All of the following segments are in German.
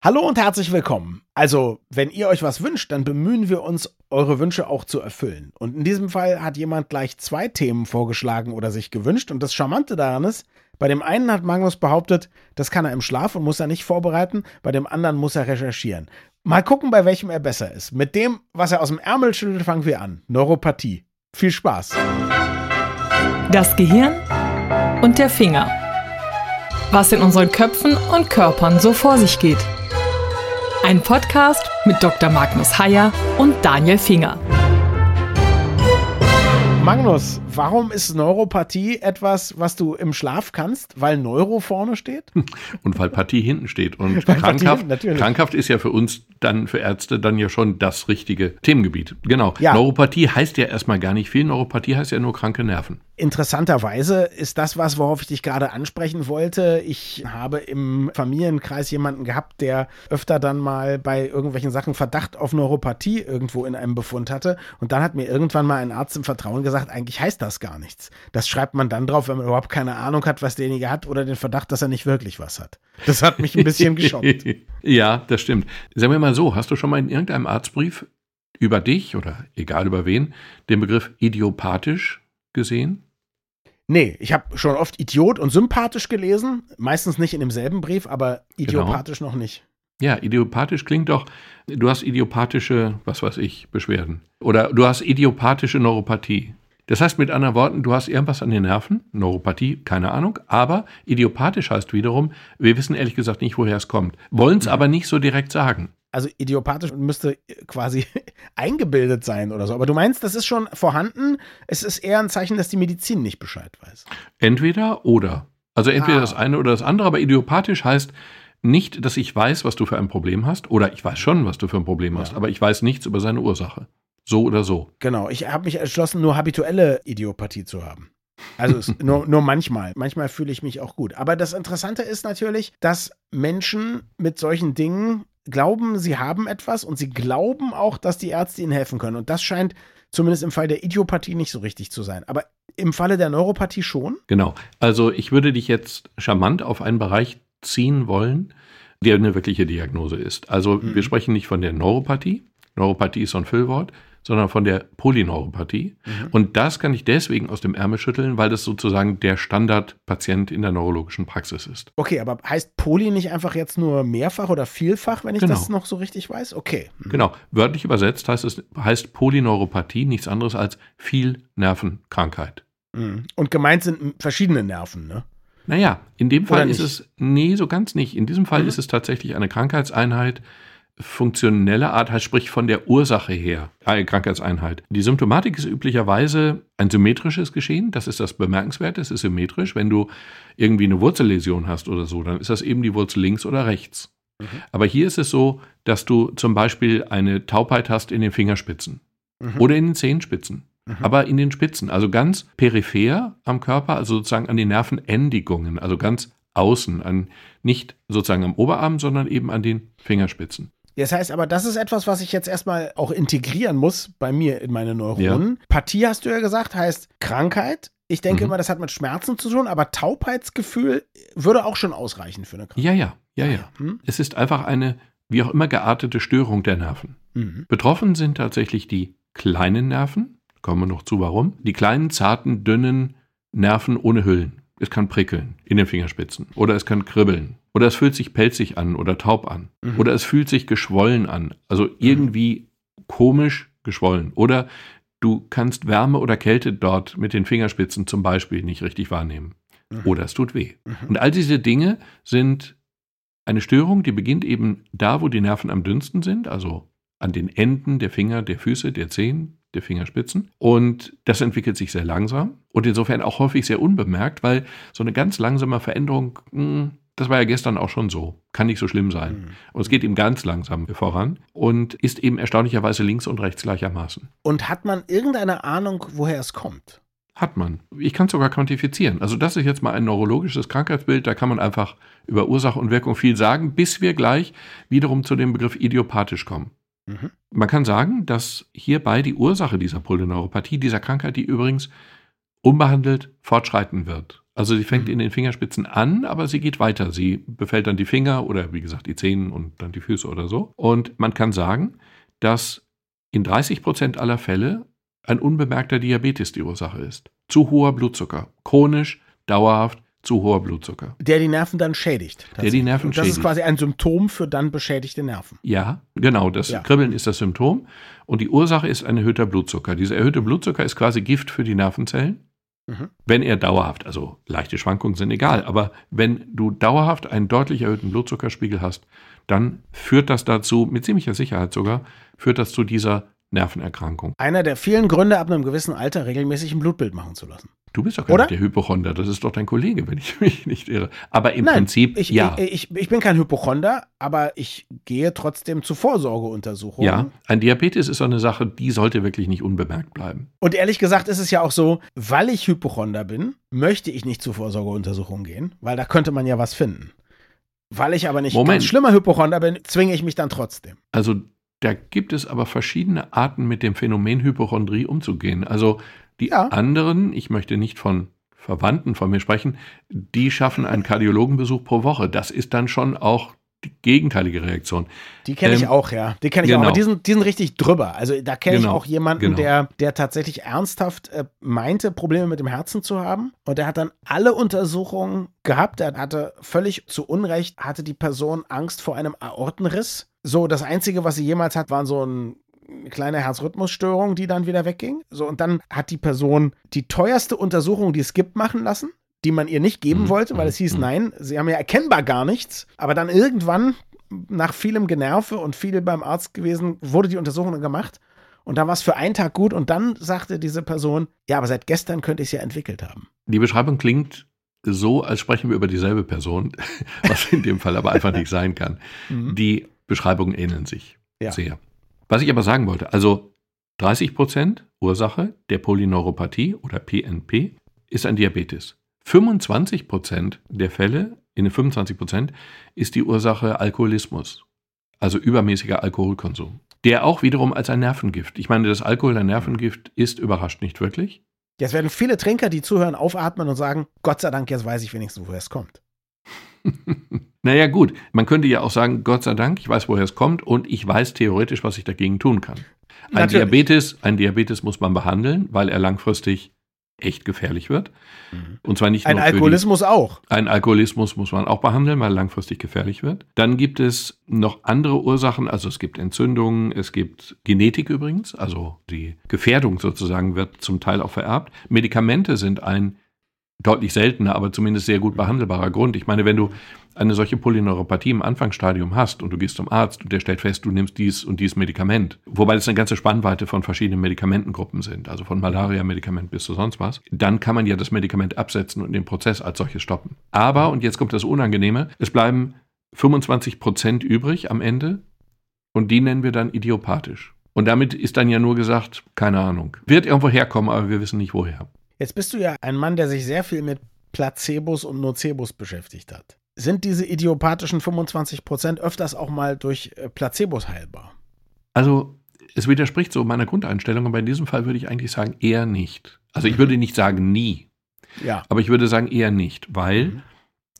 Hallo und herzlich willkommen. Also, wenn ihr euch was wünscht, dann bemühen wir uns, eure Wünsche auch zu erfüllen. Und in diesem Fall hat jemand gleich zwei Themen vorgeschlagen oder sich gewünscht. Und das Charmante daran ist, bei dem einen hat Magnus behauptet, das kann er im Schlaf und muss er nicht vorbereiten, bei dem anderen muss er recherchieren. Mal gucken, bei welchem er besser ist. Mit dem, was er aus dem Ärmel schüttelt, fangen wir an. Neuropathie. Viel Spaß. Das Gehirn und der Finger. Was in unseren Köpfen und Körpern so vor sich geht. Ein Podcast mit Dr. Magnus Heyer und Daniel Finger. Magnus, warum ist Neuropathie etwas, was du im Schlaf kannst? Weil Neuro vorne steht? Und weil Pathie hinten steht. Und krankhaft, krankhaft ist ja für uns dann, für Ärzte, dann ja schon das richtige Themengebiet. Genau. Ja. Neuropathie heißt ja erstmal gar nicht viel. Neuropathie heißt ja nur kranke Nerven. Interessanterweise ist das was, worauf ich dich gerade ansprechen wollte. Ich habe im Familienkreis jemanden gehabt, der öfter dann mal bei irgendwelchen Sachen Verdacht auf Neuropathie irgendwo in einem Befund hatte. Und dann hat mir irgendwann mal ein Arzt im Vertrauen gesagt, eigentlich heißt das gar nichts. Das schreibt man dann drauf, wenn man überhaupt keine Ahnung hat, was derjenige hat oder den Verdacht, dass er nicht wirklich was hat. Das hat mich ein bisschen geschockt. ja, das stimmt. Sagen wir mal so, hast du schon mal in irgendeinem Arztbrief über dich oder egal über wen den Begriff idiopathisch gesehen? Nee, ich habe schon oft Idiot und sympathisch gelesen, meistens nicht in demselben Brief, aber genau. idiopathisch genau. noch nicht. Ja, idiopathisch klingt doch, du hast idiopathische, was weiß ich, Beschwerden. Oder du hast idiopathische Neuropathie. Das heißt mit anderen Worten, du hast irgendwas an den Nerven, Neuropathie, keine Ahnung, aber idiopathisch heißt wiederum, wir wissen ehrlich gesagt nicht, woher es kommt, wollen es ja. aber nicht so direkt sagen also idiopathisch müsste quasi eingebildet sein oder so. Aber du meinst, das ist schon vorhanden. Es ist eher ein Zeichen, dass die Medizin nicht Bescheid weiß. Entweder oder. Also entweder ah. das eine oder das andere, aber idiopathisch heißt nicht, dass ich weiß, was du für ein Problem hast, oder ich weiß schon, was du für ein Problem hast, ja. aber ich weiß nichts über seine Ursache. So oder so. Genau, ich habe mich entschlossen, nur habituelle Idiopathie zu haben. Also nur, nur manchmal. Manchmal fühle ich mich auch gut. Aber das Interessante ist natürlich, dass Menschen mit solchen Dingen glauben, sie haben etwas und sie glauben auch, dass die Ärzte ihnen helfen können. Und das scheint zumindest im Fall der Idiopathie nicht so richtig zu sein. Aber im Falle der Neuropathie schon? Genau. Also ich würde dich jetzt charmant auf einen Bereich ziehen wollen, der eine wirkliche Diagnose ist. Also mhm. wir sprechen nicht von der Neuropathie. Neuropathie ist so ein Füllwort, sondern von der Polyneuropathie. Mhm. Und das kann ich deswegen aus dem Ärmel schütteln, weil das sozusagen der Standardpatient in der neurologischen Praxis ist. Okay, aber heißt Poly nicht einfach jetzt nur mehrfach oder vielfach, wenn ich genau. das noch so richtig weiß? Okay. Mhm. Genau. Wörtlich übersetzt heißt es heißt Polyneuropathie nichts anderes als viel Nervenkrankheit. Mhm. Und gemeint sind verschiedene Nerven, ne? Naja, in dem Fall ist es, nee, so ganz nicht. In diesem Fall mhm. ist es tatsächlich eine Krankheitseinheit, funktionelle Art, heißt sprich von der Ursache her, eine Krankheitseinheit. Die Symptomatik ist üblicherweise ein symmetrisches Geschehen, das ist das Bemerkenswerte, es ist symmetrisch. Wenn du irgendwie eine Wurzelläsion hast oder so, dann ist das eben die Wurzel links oder rechts. Mhm. Aber hier ist es so, dass du zum Beispiel eine Taubheit hast in den Fingerspitzen mhm. oder in den Zehenspitzen. Mhm. Aber in den Spitzen, also ganz peripher am Körper, also sozusagen an den Nervenendigungen, also ganz außen, an, nicht sozusagen am Oberarm, sondern eben an den Fingerspitzen. Das heißt aber, das ist etwas, was ich jetzt erstmal auch integrieren muss bei mir in meine Neuronen. Ja. Pathie hast du ja gesagt, heißt Krankheit. Ich denke mhm. immer, das hat mit Schmerzen zu tun, aber Taubheitsgefühl würde auch schon ausreichen für eine Krankheit. Ja, ja, ja, ja. Hm? Es ist einfach eine, wie auch immer geartete Störung der Nerven. Mhm. Betroffen sind tatsächlich die kleinen Nerven. Kommen wir noch zu, warum. Die kleinen, zarten, dünnen Nerven ohne Hüllen. Es kann prickeln in den Fingerspitzen oder es kann kribbeln oder es fühlt sich pelzig an oder taub an mhm. oder es fühlt sich geschwollen an, also irgendwie mhm. komisch geschwollen oder du kannst Wärme oder Kälte dort mit den Fingerspitzen zum Beispiel nicht richtig wahrnehmen mhm. oder es tut weh. Mhm. Und all diese Dinge sind eine Störung, die beginnt eben da, wo die Nerven am dünnsten sind, also an den Enden der Finger, der Füße, der Zehen, der Fingerspitzen. Und das entwickelt sich sehr langsam und insofern auch häufig sehr unbemerkt, weil so eine ganz langsame Veränderung, hm, das war ja gestern auch schon so, kann nicht so schlimm sein. Mhm. Und es geht ihm ganz langsam voran und ist eben erstaunlicherweise links und rechts gleichermaßen. Und hat man irgendeine Ahnung, woher es kommt? Hat man. Ich kann es sogar quantifizieren. Also das ist jetzt mal ein neurologisches Krankheitsbild, da kann man einfach über Ursache und Wirkung viel sagen, bis wir gleich wiederum zu dem Begriff idiopathisch kommen. Mhm. Man kann sagen, dass hierbei die Ursache dieser Polyneuropathie, dieser Krankheit, die übrigens unbehandelt fortschreiten wird. Also sie fängt mhm. in den Fingerspitzen an, aber sie geht weiter. Sie befällt dann die Finger oder wie gesagt die Zehen und dann die Füße oder so. Und man kann sagen, dass in 30 Prozent aller Fälle ein unbemerkter Diabetes die Ursache ist. Zu hoher Blutzucker. Chronisch, dauerhaft, zu hoher Blutzucker. Der die Nerven dann schädigt. Der die Nerven das schädigt. ist quasi ein Symptom für dann beschädigte Nerven. Ja, genau. Das ja. Kribbeln ist das Symptom. Und die Ursache ist ein erhöhter Blutzucker. Dieser erhöhte Blutzucker ist quasi Gift für die Nervenzellen. Mhm. Wenn er dauerhaft, also leichte Schwankungen sind egal, aber wenn du dauerhaft einen deutlich erhöhten Blutzuckerspiegel hast, dann führt das dazu, mit ziemlicher Sicherheit sogar, führt das zu dieser Nervenerkrankung. Einer der vielen Gründe, ab einem gewissen Alter regelmäßig ein Blutbild machen zu lassen. Du bist doch gar Oder? nicht der Hypochonder, das ist doch dein Kollege, wenn ich mich nicht irre. Aber im Nein, Prinzip, ich, ja. Ich, ich, ich, bin kein Hypochonder, aber ich gehe trotzdem zu Vorsorgeuntersuchungen. Ja, ein Diabetes ist so eine Sache, die sollte wirklich nicht unbemerkt bleiben. Und ehrlich gesagt ist es ja auch so, weil ich Hypochonder bin, möchte ich nicht zu Vorsorgeuntersuchungen gehen, weil da könnte man ja was finden. Weil ich aber nicht Moment. ganz schlimmer Hypochonder bin, zwinge ich mich dann trotzdem. Also da gibt es aber verschiedene Arten, mit dem Phänomen Hypochondrie umzugehen. Also die ja. anderen, ich möchte nicht von Verwandten von mir sprechen, die schaffen einen Kardiologenbesuch pro Woche. Das ist dann schon auch die gegenteilige Reaktion. Die kenne ich ähm, auch, ja. Die kenne ich genau. auch. Aber die sind, die sind richtig drüber. Also da kenne genau. ich auch jemanden, genau. der, der tatsächlich ernsthaft äh, meinte, Probleme mit dem Herzen zu haben. Und der hat dann alle Untersuchungen gehabt. Er hatte völlig zu Unrecht, hatte die Person Angst vor einem Aortenriss. So, das Einzige, was sie jemals hat, waren so ein kleine Herzrhythmusstörung, die dann wieder wegging. So, und dann hat die Person die teuerste Untersuchung, die es gibt, machen lassen, die man ihr nicht geben mhm. wollte, weil es hieß, mhm. nein, sie haben ja erkennbar gar nichts. Aber dann irgendwann, nach vielem Generve und viel beim Arzt gewesen, wurde die Untersuchung gemacht. Und dann war es für einen Tag gut und dann sagte diese Person, ja, aber seit gestern könnte ich es ja entwickelt haben. Die Beschreibung klingt so, als sprechen wir über dieselbe Person, was in dem Fall aber einfach nicht sein kann. Mhm. Die Beschreibungen ähneln sich ja. sehr. Was ich aber sagen wollte, also 30 Prozent Ursache der Polyneuropathie oder PNP ist ein Diabetes. 25 Prozent der Fälle, in den 25 Prozent, ist die Ursache Alkoholismus, also übermäßiger Alkoholkonsum. Der auch wiederum als ein Nervengift. Ich meine, das Alkohol ein Nervengift ist überrascht nicht wirklich. Jetzt werden viele Trinker, die zuhören, aufatmen und sagen: Gott sei Dank, jetzt weiß ich wenigstens, woher es kommt. naja, gut, man könnte ja auch sagen, Gott sei Dank, ich weiß, woher es kommt und ich weiß theoretisch, was ich dagegen tun kann. Ein Diabetes, ein Diabetes muss man behandeln, weil er langfristig echt gefährlich wird. Mhm. Und zwar nicht ein nur Alkoholismus die, auch. Ein Alkoholismus muss man auch behandeln, weil er langfristig gefährlich wird. Dann gibt es noch andere Ursachen, also es gibt Entzündungen, es gibt Genetik übrigens, also die Gefährdung sozusagen wird zum Teil auch vererbt. Medikamente sind ein deutlich seltener, aber zumindest sehr gut behandelbarer Grund. Ich meine, wenn du eine solche Polyneuropathie im Anfangsstadium hast und du gehst zum Arzt und der stellt fest, du nimmst dies und dies Medikament, wobei das eine ganze Spannweite von verschiedenen Medikamentengruppen sind, also von Malaria-Medikament bis zu sonst was, dann kann man ja das Medikament absetzen und den Prozess als solches stoppen. Aber, und jetzt kommt das Unangenehme, es bleiben 25 Prozent übrig am Ende und die nennen wir dann idiopathisch. Und damit ist dann ja nur gesagt, keine Ahnung. Wird irgendwo herkommen, aber wir wissen nicht woher. Jetzt bist du ja ein Mann, der sich sehr viel mit Placebos und Nocebos beschäftigt hat. Sind diese idiopathischen 25 Prozent öfters auch mal durch äh, Placebos heilbar? Also, es widerspricht so meiner Grundeinstellung, aber in diesem Fall würde ich eigentlich sagen, eher nicht. Also, ich würde nicht sagen nie. Ja. Aber ich würde sagen, eher nicht, weil, mhm.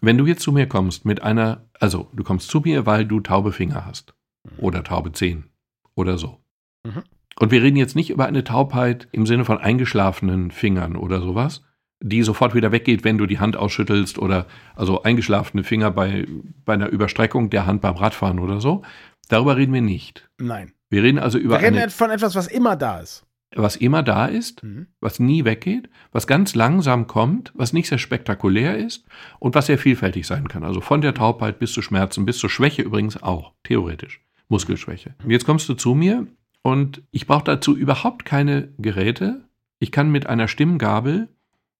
wenn du jetzt zu mir kommst mit einer, also, du kommst zu mir, weil du taube Finger hast. Mhm. Oder taube Zehen. Oder so. Mhm. Und wir reden jetzt nicht über eine Taubheit im Sinne von eingeschlafenen Fingern oder sowas, die sofort wieder weggeht, wenn du die Hand ausschüttelst oder also eingeschlafene Finger bei, bei einer Überstreckung der Hand beim Radfahren oder so. Darüber reden wir nicht. Nein. Wir reden also über. Wir reden eine, von etwas, was immer da ist. Was immer da ist, mhm. was nie weggeht, was ganz langsam kommt, was nicht sehr spektakulär ist und was sehr vielfältig sein kann. Also von der Taubheit bis zu Schmerzen, bis zur Schwäche übrigens auch, theoretisch. Muskelschwäche. Und jetzt kommst du zu mir und ich brauche dazu überhaupt keine Geräte. Ich kann mit einer Stimmgabel,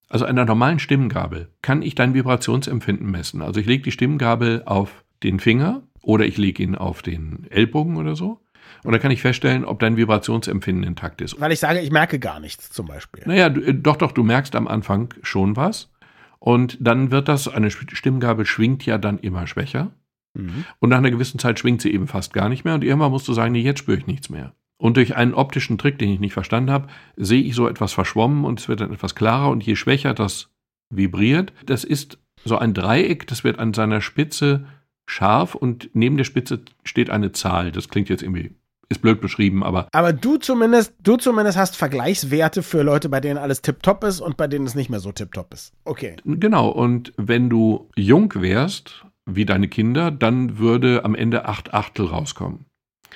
also einer normalen Stimmgabel, kann ich dein Vibrationsempfinden messen. Also ich lege die Stimmgabel auf den Finger oder ich lege ihn auf den Ellbogen oder so. Und dann kann ich feststellen, ob dein Vibrationsempfinden intakt ist. Weil ich sage, ich merke gar nichts zum Beispiel. Naja, äh, doch, doch, du merkst am Anfang schon was. Und dann wird das, eine Stimmgabel schwingt ja dann immer schwächer. Mhm. Und nach einer gewissen Zeit schwingt sie eben fast gar nicht mehr. Und irgendwann musst du sagen, nee, jetzt spüre ich nichts mehr. Und durch einen optischen Trick, den ich nicht verstanden habe, sehe ich so etwas verschwommen und es wird dann etwas klarer und je schwächer das vibriert, das ist so ein Dreieck, das wird an seiner Spitze scharf und neben der Spitze steht eine Zahl. Das klingt jetzt irgendwie ist blöd beschrieben, aber. Aber du zumindest, du zumindest hast Vergleichswerte für Leute, bei denen alles tipptopp ist und bei denen es nicht mehr so tipptopp ist. Okay. Genau. Und wenn du jung wärst, wie deine Kinder, dann würde am Ende acht Achtel rauskommen.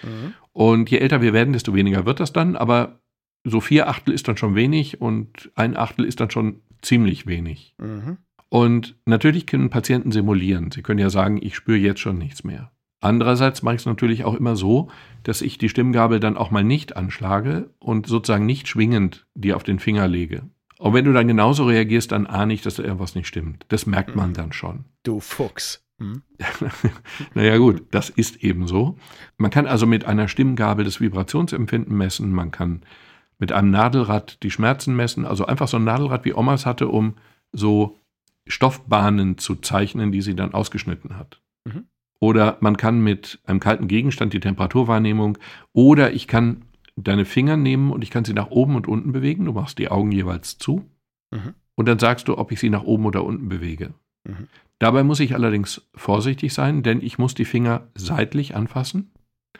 Mhm. Und je älter wir werden, desto weniger wird das dann, aber so vier Achtel ist dann schon wenig und ein Achtel ist dann schon ziemlich wenig. Mhm. Und natürlich können Patienten simulieren. Sie können ja sagen, ich spüre jetzt schon nichts mehr. Andererseits mache ich es natürlich auch immer so, dass ich die Stimmgabel dann auch mal nicht anschlage und sozusagen nicht schwingend die auf den Finger lege. Und wenn du dann genauso reagierst, dann ahne ich, dass da irgendwas nicht stimmt. Das merkt man mhm. dann schon. Du Fuchs. Hm? naja gut, das ist eben so. Man kann also mit einer Stimmgabel das Vibrationsempfinden messen, man kann mit einem Nadelrad die Schmerzen messen, also einfach so ein Nadelrad wie Omas hatte, um so Stoffbahnen zu zeichnen, die sie dann ausgeschnitten hat. Mhm. Oder man kann mit einem kalten Gegenstand die Temperaturwahrnehmung oder ich kann deine Finger nehmen und ich kann sie nach oben und unten bewegen. Du machst die Augen jeweils zu mhm. und dann sagst du, ob ich sie nach oben oder unten bewege. Mhm. Dabei muss ich allerdings vorsichtig sein, denn ich muss die Finger seitlich anfassen,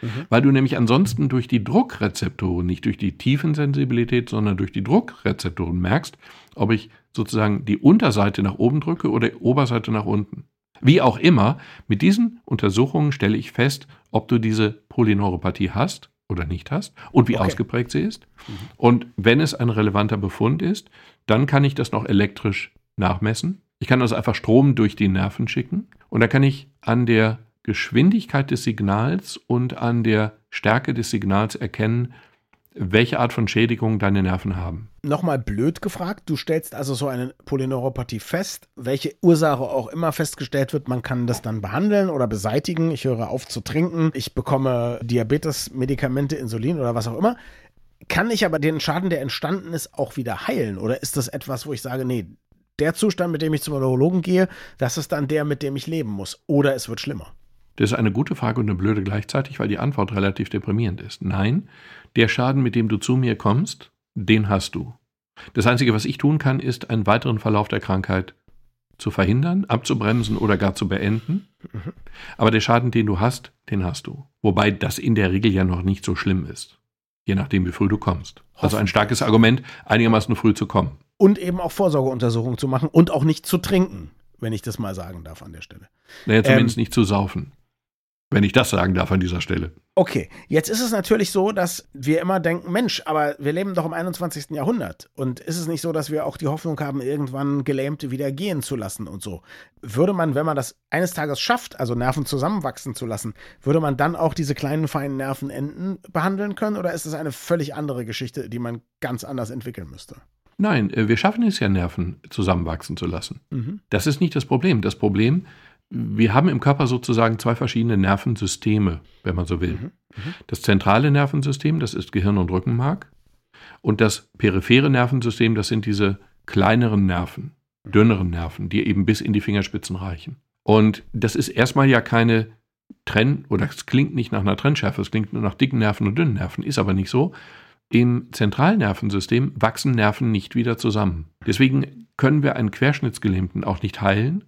mhm. weil du nämlich ansonsten durch die Druckrezeptoren, nicht durch die Tiefensensibilität, sondern durch die Druckrezeptoren merkst, ob ich sozusagen die Unterseite nach oben drücke oder die Oberseite nach unten. Wie auch immer, mit diesen Untersuchungen stelle ich fest, ob du diese Polyneuropathie hast oder nicht hast und wie okay. ausgeprägt sie ist. Mhm. Und wenn es ein relevanter Befund ist, dann kann ich das noch elektrisch nachmessen. Ich kann also einfach Strom durch die Nerven schicken und dann kann ich an der Geschwindigkeit des Signals und an der Stärke des Signals erkennen, welche Art von Schädigung deine Nerven haben. Nochmal blöd gefragt, du stellst also so eine Polyneuropathie fest, welche Ursache auch immer festgestellt wird, man kann das dann behandeln oder beseitigen. Ich höre auf zu trinken, ich bekomme Diabetes-Medikamente, Insulin oder was auch immer. Kann ich aber den Schaden, der entstanden ist, auch wieder heilen? Oder ist das etwas, wo ich sage, nee, der Zustand, mit dem ich zum Neurologen gehe, das ist dann der, mit dem ich leben muss? Oder es wird schlimmer? Das ist eine gute Frage und eine blöde gleichzeitig, weil die Antwort relativ deprimierend ist. Nein, der Schaden, mit dem du zu mir kommst, den hast du. Das Einzige, was ich tun kann, ist, einen weiteren Verlauf der Krankheit zu verhindern, abzubremsen oder gar zu beenden. Mhm. Aber der Schaden, den du hast, den hast du. Wobei das in der Regel ja noch nicht so schlimm ist. Je nachdem, wie früh du kommst. Also ein starkes Argument, einigermaßen früh zu kommen. Und eben auch Vorsorgeuntersuchungen zu machen und auch nicht zu trinken, wenn ich das mal sagen darf an der Stelle. Naja, zumindest ähm, nicht zu saufen. Wenn ich das sagen darf an dieser Stelle. Okay, jetzt ist es natürlich so, dass wir immer denken, Mensch, aber wir leben doch im 21. Jahrhundert. Und ist es nicht so, dass wir auch die Hoffnung haben, irgendwann Gelähmte wieder gehen zu lassen und so? Würde man, wenn man das eines Tages schafft, also Nerven zusammenwachsen zu lassen, würde man dann auch diese kleinen feinen Nervenenden behandeln können? Oder ist es eine völlig andere Geschichte, die man ganz anders entwickeln müsste? Nein, äh, wir schaffen es ja, Nerven zusammenwachsen zu lassen. Mhm. Das ist nicht das Problem. Das Problem wir haben im Körper sozusagen zwei verschiedene Nervensysteme, wenn man so will. Mhm. Mhm. Das zentrale Nervensystem, das ist Gehirn und Rückenmark. Und das periphere Nervensystem, das sind diese kleineren Nerven, dünneren Nerven, die eben bis in die Fingerspitzen reichen. Und das ist erstmal ja keine Trenn, oder es klingt nicht nach einer Trennschärfe, es klingt nur nach dicken Nerven und dünnen Nerven, ist aber nicht so. Im Zentralnervensystem wachsen Nerven nicht wieder zusammen. Deswegen können wir einen Querschnittsgelähmten auch nicht heilen,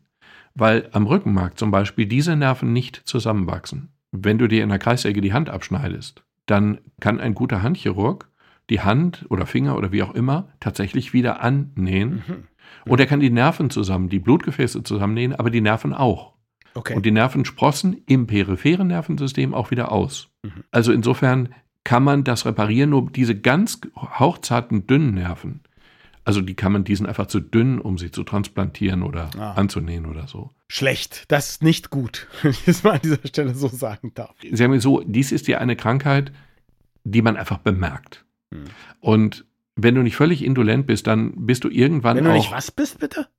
weil am Rückenmark zum Beispiel diese Nerven nicht zusammenwachsen. Wenn du dir in der Kreissäge die Hand abschneidest, dann kann ein guter Handchirurg die Hand oder Finger oder wie auch immer tatsächlich wieder annähen. Mhm. Und er kann die Nerven zusammen, die Blutgefäße zusammennähen, aber die Nerven auch. Okay. Und die Nerven sprossen im peripheren Nervensystem auch wieder aus. Mhm. Also insofern kann man das reparieren, nur diese ganz hauchzarten, dünnen Nerven, also die kann man, die sind einfach zu dünn, um sie zu transplantieren oder ah. anzunähen oder so. Schlecht, das ist nicht gut, wenn ich es mal an dieser Stelle so sagen darf. Sie haben so, dies ist ja eine Krankheit, die man einfach bemerkt. Hm. Und wenn du nicht völlig indolent bist, dann bist du irgendwann wenn du auch. nicht was bist, bitte?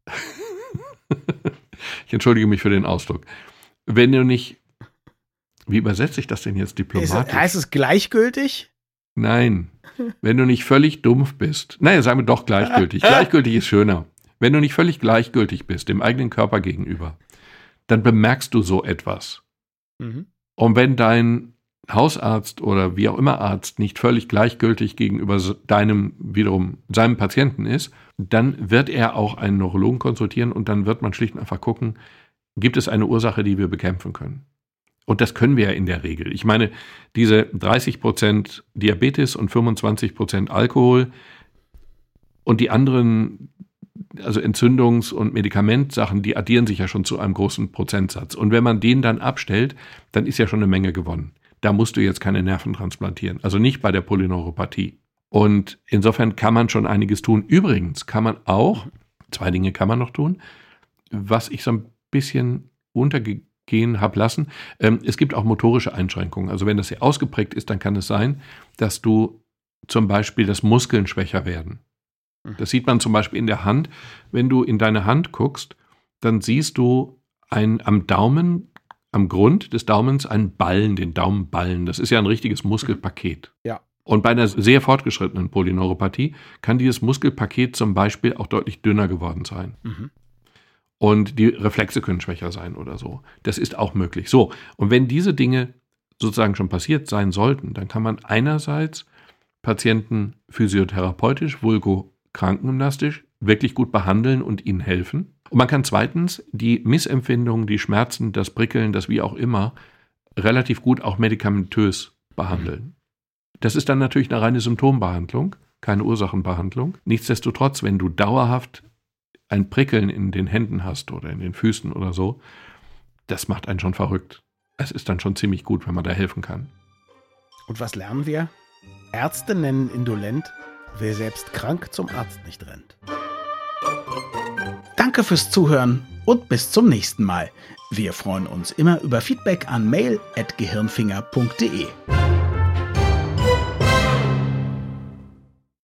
ich entschuldige mich für den Ausdruck. Wenn du nicht. Wie übersetze ich das denn jetzt diplomatisch? heißt es gleichgültig? Nein. Wenn du nicht völlig dumpf bist. Naja, sagen wir doch gleichgültig. Gleichgültig ist schöner. Wenn du nicht völlig gleichgültig bist, dem eigenen Körper gegenüber, dann bemerkst du so etwas. Mhm. Und wenn dein Hausarzt oder wie auch immer Arzt nicht völlig gleichgültig gegenüber deinem, wiederum seinem Patienten ist, dann wird er auch einen Neurologen konsultieren und dann wird man schlicht und einfach gucken, gibt es eine Ursache, die wir bekämpfen können. Und das können wir ja in der Regel. Ich meine, diese 30 Prozent Diabetes und 25 Prozent Alkohol und die anderen, also Entzündungs- und Medikamentsachen, die addieren sich ja schon zu einem großen Prozentsatz. Und wenn man den dann abstellt, dann ist ja schon eine Menge gewonnen. Da musst du jetzt keine Nerven transplantieren. Also nicht bei der Polyneuropathie. Und insofern kann man schon einiges tun. Übrigens kann man auch, zwei Dinge kann man noch tun, was ich so ein bisschen untergehen habe lassen. Ähm, es gibt auch motorische Einschränkungen. Also wenn das sehr ausgeprägt ist, dann kann es sein, dass du zum Beispiel, dass Muskeln schwächer werden. Mhm. Das sieht man zum Beispiel in der Hand. Wenn du in deine Hand guckst, dann siehst du ein, am Daumen, am Grund des Daumens einen Ballen, den Daumenballen. Das ist ja ein richtiges Muskelpaket. Ja. Und bei einer sehr fortgeschrittenen Polyneuropathie kann dieses Muskelpaket zum Beispiel auch deutlich dünner geworden sein. Mhm. Und die Reflexe können schwächer sein oder so. Das ist auch möglich. So, und wenn diese Dinge sozusagen schon passiert sein sollten, dann kann man einerseits Patienten physiotherapeutisch, vulgo krankengymnastisch wirklich gut behandeln und ihnen helfen. Und man kann zweitens die Missempfindungen, die Schmerzen, das Prickeln, das wie auch immer, relativ gut auch medikamentös behandeln. Das ist dann natürlich eine reine Symptombehandlung, keine Ursachenbehandlung. Nichtsdestotrotz, wenn du dauerhaft ein Prickeln in den Händen hast oder in den Füßen oder so, das macht einen schon verrückt. Es ist dann schon ziemlich gut, wenn man da helfen kann. Und was lernen wir? Ärzte nennen indolent, wer selbst krank zum Arzt nicht rennt. Danke fürs Zuhören und bis zum nächsten Mal. Wir freuen uns immer über Feedback an mail.gehirnfinger.de.